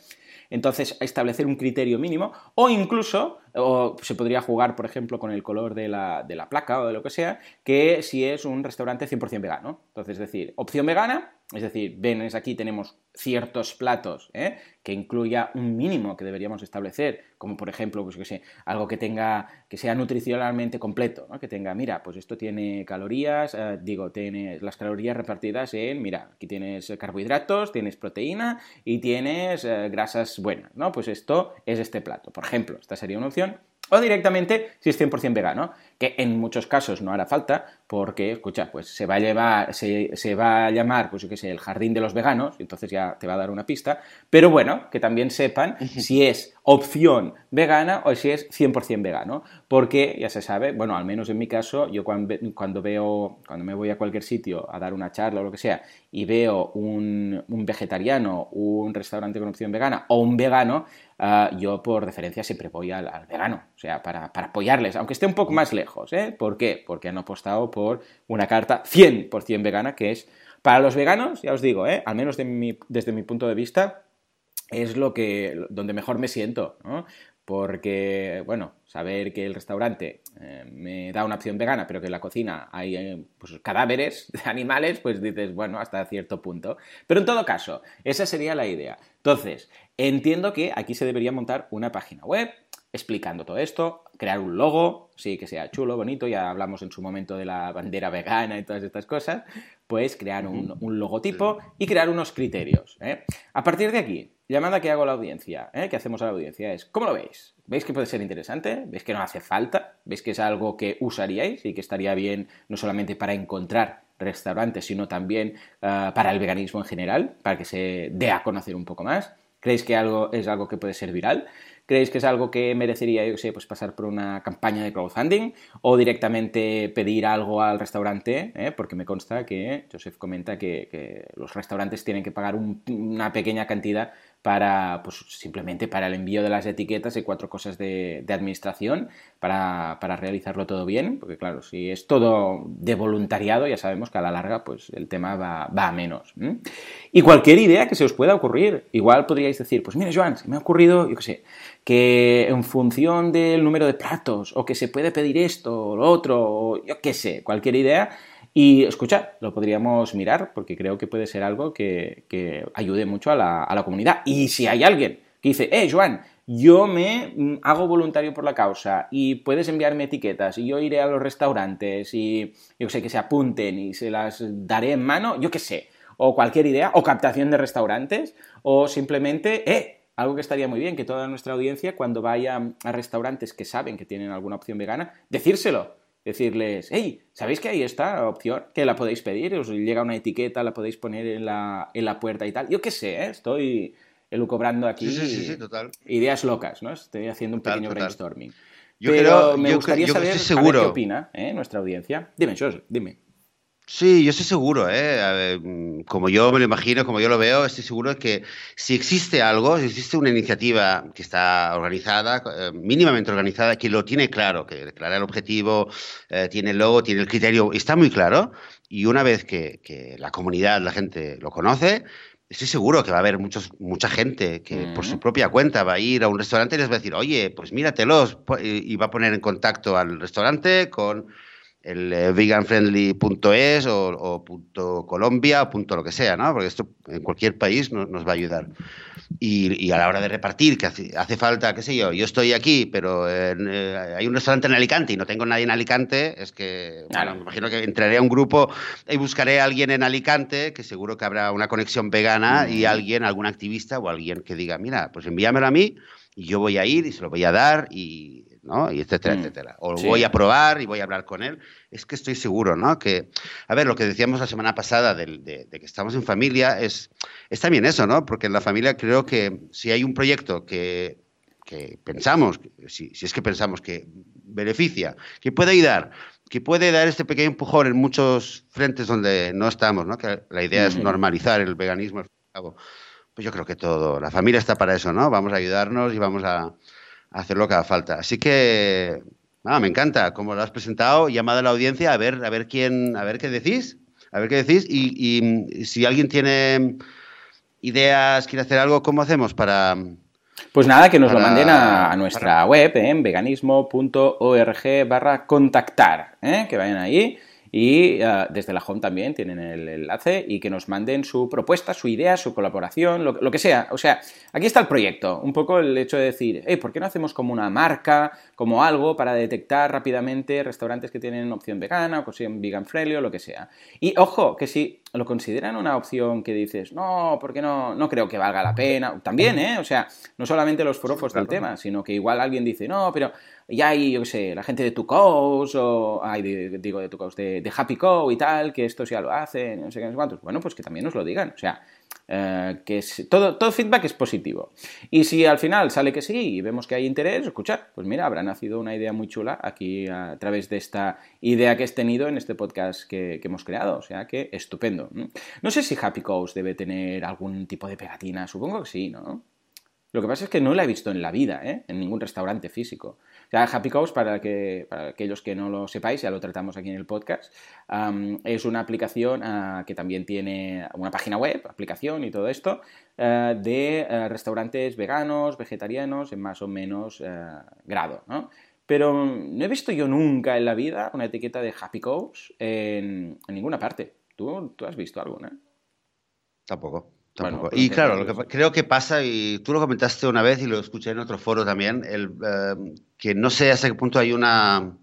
Entonces, establecer un criterio mínimo o incluso, o se podría jugar, por ejemplo, con el color de la, de la placa o de lo que sea, que si es un restaurante 100% vegano. Entonces, es decir, opción vegana, es decir, ven, aquí tenemos ciertos platos ¿eh? que incluya un mínimo que deberíamos establecer, como por ejemplo, pues que sé, algo que tenga, que sea nutricionalmente completo, ¿no? que tenga, mira, pues esto tiene calorías, eh, digo, tienes las calorías repartidas en, mira, aquí tienes carbohidratos, tienes proteína y tienes eh, grasas buenas, ¿no? Pues esto es este plato, por ejemplo, esta sería una opción. O directamente si es 100% vegano, que en muchos casos no hará falta, porque, escucha, pues se va a llevar, se, va a llamar, pues yo qué sé, el jardín de los veganos, entonces ya te va a dar una pista, pero bueno, que también sepan si es opción vegana o si es 100% vegano, porque ya se sabe, bueno, al menos en mi caso, yo cuando, cuando veo, cuando me voy a cualquier sitio a dar una charla o lo que sea, y veo un, un vegetariano, un restaurante con opción vegana o un vegano, ah, yo por referencia siempre voy al, vegano, o sea, para, para, apoyarles, aunque esté un poco más lejos, ¿eh? ¿Por qué? Porque han apostado por una carta 100% vegana, que es para los veganos, ya os digo, ¿eh? al menos desde mi punto de vista, es lo que donde mejor me siento, Porque, bueno, saber que el restaurante eh, me da una opción vegana, pero que en la cocina hay eh, pues, cadáveres de animales, pues dices, bueno, hasta cierto punto. Pero en todo caso, esa sería la idea. Entonces, entiendo que aquí se debería montar una página web explicando todo esto, crear un logo, sí, que sea chulo, bonito, ya hablamos en su momento de la bandera vegana y todas estas cosas, pues crear un, logotipo y crear unos criterios. ¿eh? A partir de aquí, llamada que hago a la audiencia, ¿eh? que hacemos a la audiencia, es, ¿cómo lo veis? ¿Veis que puede ser interesante? ¿Veis que no hace falta? ¿Veis que es algo que usaríais y que estaría bien no solamente para encontrar restaurantes, sino también ah, para el veganismo en general, para que se dé a conocer un poco más? ¿Creéis que algo es algo que puede ser viral? ¿Creéis que es algo que merecería, yo sé, pues pasar por una campaña de crowdfunding o directamente pedir algo al restaurante? Eh? Porque me consta que Joseph comenta que, los restaurantes tienen que pagar una pequeña cantidad para, pues simplemente para el envío de las etiquetas y cuatro cosas de, administración para, realizarlo todo bien, porque claro, si es todo de voluntariado, ya sabemos que a la larga, pues el tema va, a menos. Y cualquier idea que se os pueda ocurrir, igual podríais decir, pues mira, Joan, se me ha ocurrido, yo qué sé, que en función del número de platos, o que se puede pedir esto o lo otro, o yo qué sé, cualquier idea, y escucha, lo podríamos mirar porque creo que puede ser algo que, ayude mucho a la, comunidad. Y si hay alguien que dice, eh, Joan, yo me mm, hago voluntario por la causa y puedes enviarme etiquetas y yo iré a los restaurantes y yo sé que se apunten y se las daré en mano, yo qué sé, o cualquier idea, o captación de restaurantes, o simplemente, eh, algo que estaría muy bien, que toda nuestra audiencia cuando vaya a restaurantes que saben que tienen alguna opción vegana, decírselo. Decirles, hey, ¿sabéis que hay esta opción? Que la podéis pedir, os llega una etiqueta, la podéis poner en la, en la puerta y tal. Yo qué sé, ¿eh? estoy elucobrando aquí ideas locas, ¿no? Estoy haciendo un pequeño brainstorming. Yo Pero me gustaría saber qué opina ¿eh? nuestra audiencia. Dime, Jos, dime. Sí, yo estoy seguro, ¿eh? Mm, como yo me lo imagino, como yo lo veo, estoy seguro de que si existe algo, si existe una iniciativa que está organizada, eh, mínimamente organizada, que lo tiene claro, que declara el objetivo, eh, tiene el logo, tiene el criterio, está muy claro, y una vez que, la comunidad, la gente lo conoce, estoy seguro que va a haber muchos, mucha gente que por su propia cuenta va a ir a un restaurante y les va a decir, oye, pues míratelos, y va a poner en contacto al restaurante con el eh, veganfriendly.es o, o punto Colombia o punto lo que sea, ¿no? Porque esto en cualquier país nos, va a ayudar. Y, a la hora de repartir, que hace, falta, qué sé yo, yo estoy aquí, pero eh, hay un restaurante en Alicante y no tengo nadie en Alicante, es que, bueno, me imagino que entraré a un grupo y buscaré a alguien en Alicante, que seguro que habrá una conexión vegana y alguien, algún activista o alguien que diga, mira, pues envíamelo a mí y yo voy a ir y se lo voy a dar y ¿no? Y etcétera, mm. etcétera. O voy a probar y voy a hablar con él. Es que estoy seguro, ¿no? Que, a ver, lo que decíamos la semana pasada de, de, que estamos en familia es, es también eso, ¿no? Porque en la familia creo que si hay un proyecto que, que pensamos, si, si, es que pensamos que beneficia, que puede ayudar, que puede dar este pequeño empujón en muchos frentes donde no estamos, ¿no? Que la idea es normalizar el veganismo, pues yo creo que todo, la familia está para eso, ¿no? Vamos a ayudarnos y vamos a, hacer lo que haga falta. Así que, nada, me encanta como lo has presentado, llamada a la audiencia a ver, a ver quién, a ver qué decís, a ver qué decís y, si alguien tiene ideas, quiere hacer algo, ¿cómo hacemos para, pues nada, que nos lo manden a, nuestra web en ¿eh? veganismo.org barra contactar, ¿eh? que vayan ahí y eh, desde la home también tienen el enlace y que nos manden su propuesta, su idea, su colaboración, lo, que sea. O sea, aquí está el proyecto. Un poco el hecho de decir, hey, ¿por qué no hacemos como una marca, como algo para detectar rápidamente restaurantes que tienen opción vegana o opción vegan friendly o lo que sea? Y ojo, que si lo consideran una opción que dices, no, porque no, no creo que valga la pena. También, ¿eh? O sea, no solamente los forofos del tema, sino que igual alguien dice, no, pero ya hay, yo qué sé, la gente de Tu o, ay, digo de Tu de, Happy Co y tal, que esto ya lo hacen, no sé qué, no sé cuántos. Bueno, pues que también nos lo digan, o sea, eh, que es, todo, todo feedback es positivo. Y si al final sale que sí y vemos que hay interés, escuchar, pues mira, habrá nacido una idea muy chula aquí a través de esta idea que has tenido en este podcast que, hemos creado, o sea que estupendo. No sé si Happy Coast debe tener algún tipo de pegatina, supongo que sí, ¿no? Lo que pasa es que no la he visto en la vida, ¿eh? en ningún restaurante físico. Happy Cows, para, que, para aquellos que no lo sepáis, ya lo tratamos aquí en el podcast, es una aplicación ah, que también tiene una página web, aplicación y todo esto, ah, de ah, restaurantes veganos, vegetarianos, en más o menos grado, ¿no? Pero no he visto yo nunca en la vida una etiqueta de Happy Cows en, ninguna parte. ¿Tú, ¿Tú has visto alguna? Tampoco y claro, lo que creo que pasa, y tú lo comentaste una vez y lo escuché en otro foro también, el, eh, que no sé hasta qué punto hay una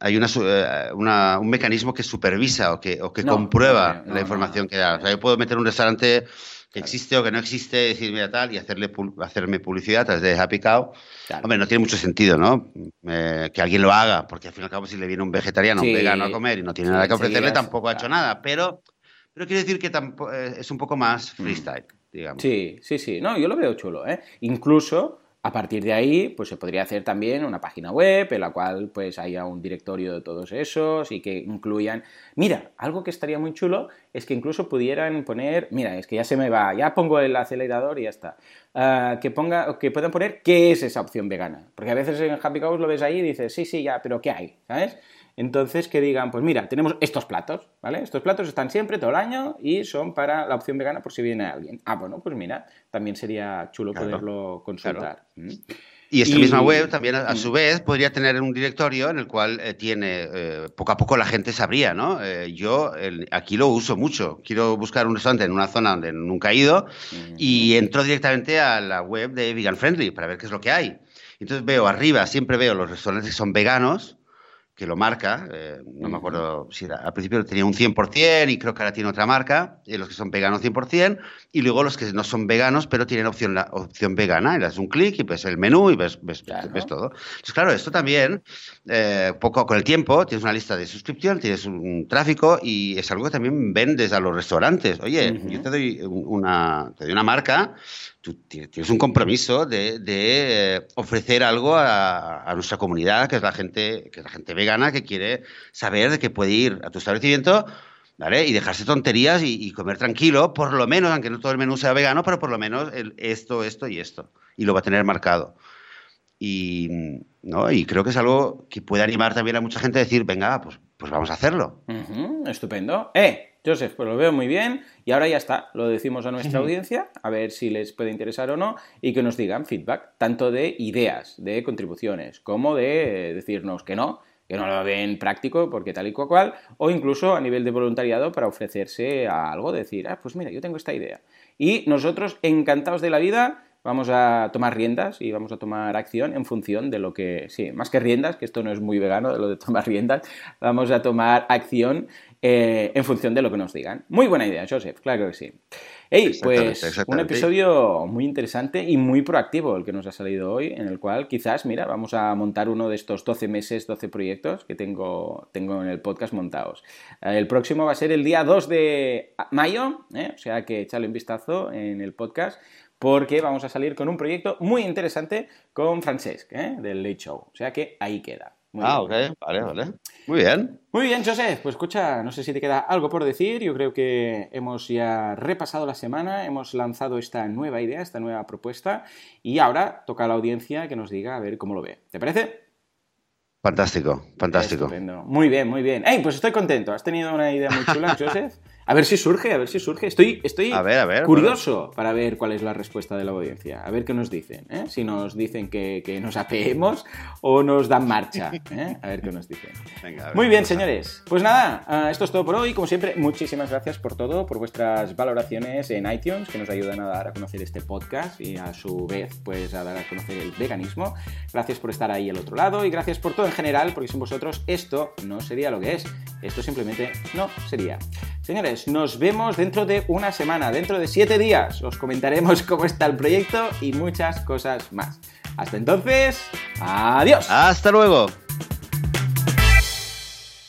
hay una, eh, un mecanismo que supervisa o que, o que comprueba la información que da. O sea, yo puedo meter un restaurante que existe o que no existe, decir, mira tal, y hacerle hacerme publicidad a través de Happy Cow. Hombre, no tiene mucho sentido, ¿no? Eh, que alguien lo haga, porque al fin y al cabo, si le viene un vegetariano o un vegano a comer y no tiene nada que ofrecerle, tampoco ha hecho nada. Pero pero quiero decir que eh, es un poco más mm. freestyle, digamos. Sí, sí, sí. No, yo lo veo chulo, ¿eh? Incluso a partir de ahí, pues se podría hacer también una página web en la cual pues haya un directorio de todos esos y que incluyan... Mira, algo que estaría muy chulo es que incluso pudieran poner... Mira, es que ya se me va, ya pongo el acelerador y ya está. Ah, que, ponga, que puedan poner qué es esa opción vegana. Porque a veces en Happy Cows lo ves ahí y dices, sí, sí, ya, pero ¿qué hay? ¿Sabes? Entonces, que digan, pues mira, tenemos estos platos, ¿vale? Estos platos están siempre, todo el año, y son para la opción vegana por si viene alguien. Ah, bueno, pues mira, también sería chulo poderlo consultar. ¿Mm? Y esta misma web también, a, su mm. vez, podría tener un directorio en el cual eh, tiene, eh, poco a poco la gente sabría, ¿no? Eh, yo aquí lo uso mucho. Quiero buscar un restaurante en una zona donde nunca he ido y entro directamente a la web de Vegan Friendly para ver qué es lo que hay. Entonces veo arriba, siempre veo los restaurantes que son veganos que lo marca, eh, no me acuerdo si era, al principio tenía un 100% y creo que ahora tiene otra marca, y los que son veganos 100%, y luego los que no son veganos pero tienen opción, la opción vegana, y le das un clic y ves el menú y ves, ves, ves todo. Entonces, claro, esto también, eh, poco con el tiempo, tienes una lista de suscripción, tienes un tráfico y es algo que también vendes a los restaurantes. Oye, yo te doy una, te doy una marca tú tienes un compromiso de, eh, ofrecer algo a, nuestra comunidad, que es la gente, que es la gente vegana, que quiere saber de que puede ir a tu establecimiento ¿vale? y dejarse tonterías y, comer tranquilo, por lo menos, aunque no todo el menú sea vegano, pero por lo menos esto, esto y esto. Y lo va a tener marcado. Y, ¿no? y creo que es algo que puede animar también a mucha gente a decir, venga, pues, pues vamos a hacerlo. estupendo. ¡Eh! Joseph, pues lo veo muy bien y ahora ya está, lo decimos a nuestra audiencia, a ver si les puede interesar o no y que nos digan feedback, tanto de ideas, de contribuciones, como de decirnos que no, que no lo ven práctico porque tal y cual, o incluso a nivel de voluntariado para ofrecerse a algo, decir, ah, pues mira, yo tengo esta idea. Y nosotros, encantados de la vida, vamos a tomar riendas y vamos a tomar acción en función de lo que, sí, más que riendas, que esto no es muy vegano, de lo de tomar riendas, vamos a tomar acción eh, en función de lo que nos digan. Muy buena idea, Joseph, claro que sí. Hey, pues un episodio muy interesante y muy proactivo el que nos ha salido hoy, en el cual quizás, mira, vamos a montar uno de estos 12 meses, 12 proyectos que tengo, tengo en el podcast montados. Eh, el próximo va a ser el día 2 de mayo, ¿eh? o sea que echale un vistazo en el podcast porque vamos a salir con un proyecto muy interesante con Francesc, del Late Show. O sea que ahí queda ah, ok, vale, vale. Muy bien. Muy bien, José. Pues escucha, no sé si te queda algo por decir. Yo creo que hemos ya repasado la semana, hemos lanzado esta nueva idea, esta nueva propuesta, y ahora toca a la audiencia que nos diga a ver cómo lo ve. ¿Te parece? Fantástico, fantástico. Muy bien, muy bien. ¡Ey! Pues estoy contento. Has tenido una idea muy chula, Joseph. A ver si surge, a ver si surge. Estoy, estoy curioso para ver cuál es la respuesta de la audiencia. A ver qué nos dicen. ¿eh? Si nos dicen que, nos apeemos o nos dan marcha. ¿eh? A ver qué nos dicen. Muy bien, señores. Pues nada, ah, esto es todo por hoy. Como siempre, muchísimas gracias por todo, por vuestras valoraciones en iTunes, que nos ayudan a dar a conocer este podcast y a su vez, pues a dar a conocer el veganismo. Gracias por estar ahí al otro lado y gracias por todo en general, porque sin vosotros esto no sería lo que es. Esto simplemente no sería. Señores, nos vemos dentro de una semana, dentro de siete días. Os comentaremos cómo está el proyecto y muchas cosas más. Hasta entonces, adiós. Hasta luego.